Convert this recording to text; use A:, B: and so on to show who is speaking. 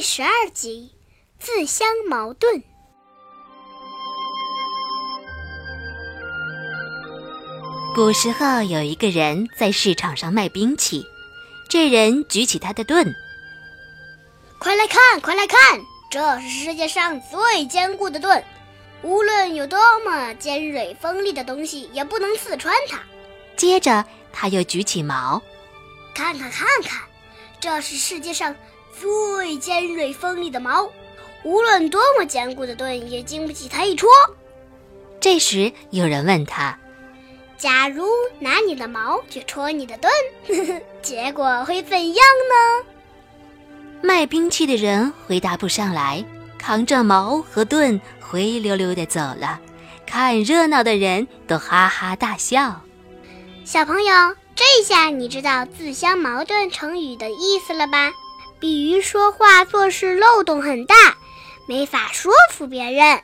A: 十二集，自相矛盾。
B: 古时候有一个人在市场上卖兵器，这人举起他的盾，
A: 快来看，快来看，这是世界上最坚固的盾，无论有多么尖锐锋利的东西，也不能刺穿它。
B: 接着他又举起矛，
A: 看看看看，这是世界上。最尖锐锋利的矛，无论多么坚固的盾，也经不起它一戳。
B: 这时有人问他：“
A: 假如拿你的矛去戳你的盾，结果会怎样呢？”
B: 卖兵器的人回答不上来，扛着矛和盾灰溜溜的走了。看热闹的人都哈哈大笑。
A: 小朋友，这下你知道“自相矛盾”成语的意思了吧？比喻说话做事漏洞很大，没法说服别人。